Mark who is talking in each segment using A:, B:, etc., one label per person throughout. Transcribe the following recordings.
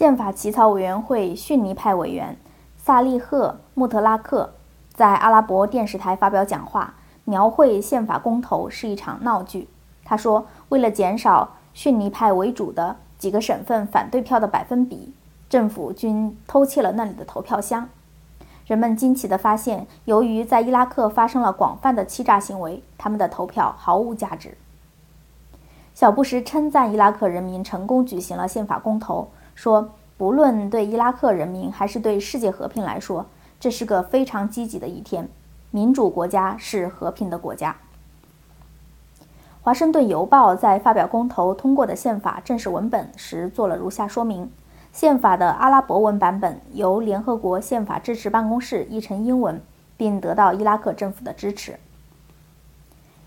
A: 宪法起草委员会逊尼派委员萨利赫·穆特拉克在阿拉伯电视台发表讲话，描绘宪法公投是一场闹剧。他说：“为了减少逊尼派为主的几个省份反对票的百分比，政府均偷窃了那里的投票箱。”人们惊奇地发现，由于在伊拉克发生了广泛的欺诈行为，他们的投票毫无价值。小布什称赞伊拉克人民成功举行了宪法公投，说：“不论对伊拉克人民还是对世界和平来说，这是个非常积极的一天。民主国家是和平的国家。”《华盛顿邮报》在发表公投通过的宪法正式文本时做了如下说明。宪法的阿拉伯文版本由联合国宪法支持办公室译成英文，并得到伊拉克政府的支持。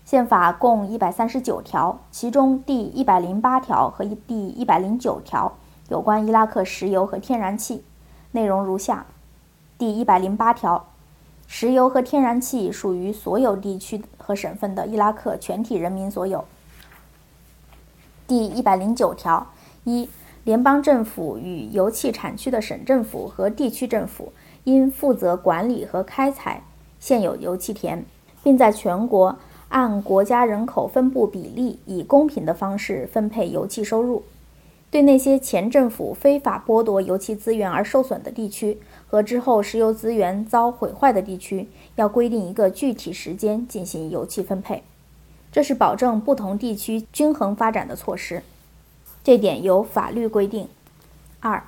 A: 宪法共一百三十九条，其中第一百零八条和第一百零九条有关伊拉克石油和天然气，内容如下：第一百零八条，石油和天然气属于所有地区和省份的伊拉克全体人民所有。第一百零九条一。联邦政府与油气产区的省政府和地区政府应负责管理和开采现有油气田，并在全国按国家人口分布比例以公平的方式分配油气收入。对那些前政府非法剥夺油气资源而受损的地区和之后石油资源遭毁坏的地区，要规定一个具体时间进行油气分配，这是保证不同地区均衡发展的措施。这点由法律规定。二，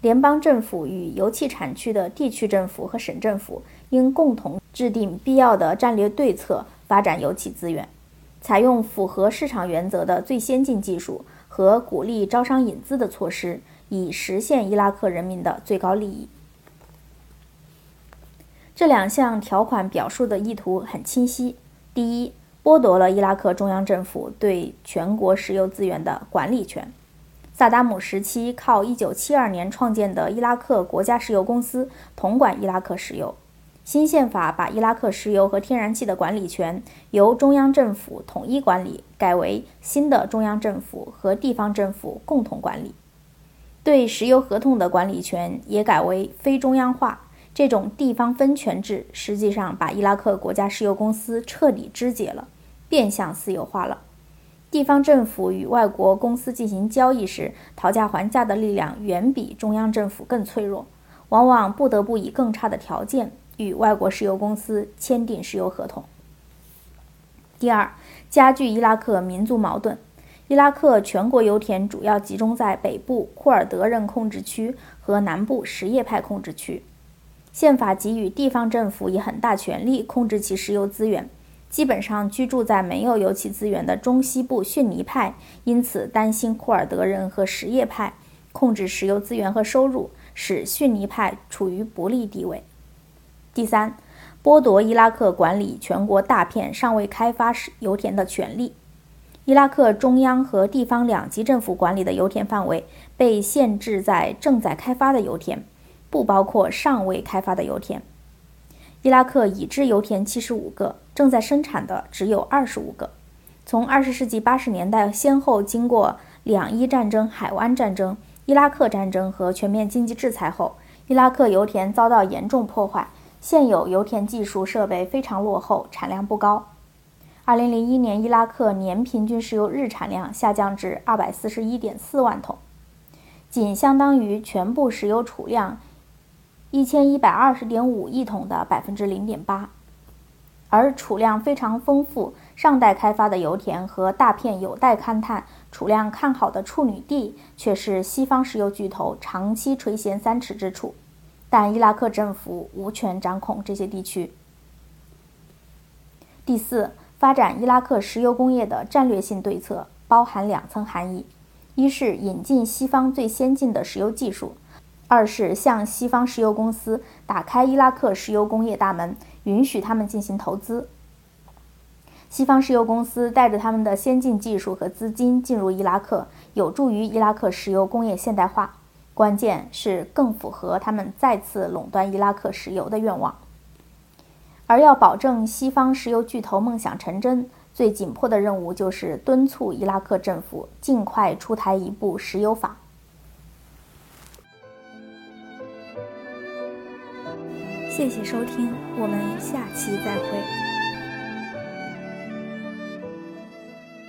A: 联邦政府与油气产区的地区政府和省政府应共同制定必要的战略对策，发展油气资源，采用符合市场原则的最先进技术和鼓励招商引资的措施，以实现伊拉克人民的最高利益。这两项条款表述的意图很清晰：第一，剥夺了伊拉克中央政府对全国石油资源的管理权。萨达姆时期靠1972年创建的伊拉克国家石油公司统管伊拉克石油。新宪法把伊拉克石油和天然气的管理权由中央政府统一管理，改为新的中央政府和地方政府共同管理。对石油合同的管理权也改为非中央化。这种地方分权制实际上把伊拉克国家石油公司彻底肢解了，变相私有化了。地方政府与外国公司进行交易时，讨价还价的力量远比中央政府更脆弱，往往不得不以更差的条件与外国石油公司签订石油合同。第二，加剧伊拉克民族矛盾。伊拉克全国油田主要集中在北部库尔德人控制区和南部什叶派控制区，宪法给予地方政府以很大权力控制其石油资源。基本上居住在没有油气资源的中西部逊尼派，因此担心库尔德人和什叶派控制石油资源和收入，使逊尼派处于不利地位。第三，剥夺伊拉克管理全国大片尚未开发油田的权利。伊拉克中央和地方两级政府管理的油田范围被限制在正在开发的油田，不包括尚未开发的油田。伊拉克已知油田七十五个，正在生产的只有二十五个。从二十世纪八十年代先后经过两伊战争、海湾战争、伊拉克战争和全面经济制裁后，伊拉克油田遭到严重破坏，现有油田技术设备非常落后，产量不高。二零零一年，伊拉克年平均石油日产量下降至二百四十一点四万桶，仅相当于全部石油储量。一千一百二十点五亿桶的百分之零点八，而储量非常丰富、尚待开发的油田和大片有待勘探、储量看好的处女地，却是西方石油巨头长期垂涎三尺之处。但伊拉克政府无权掌控这些地区。第四，发展伊拉克石油工业的战略性对策包含两层含义：一是引进西方最先进的石油技术。二是向西方石油公司打开伊拉克石油工业大门，允许他们进行投资。西方石油公司带着他们的先进技术和资金进入伊拉克，有助于伊拉克石油工业现代化。关键是更符合他们再次垄断伊拉克石油的愿望。而要保证西方石油巨头梦想成真最紧迫的任务就是敦促伊拉克政府尽快出台一部石油法。谢谢收听我们下期再会。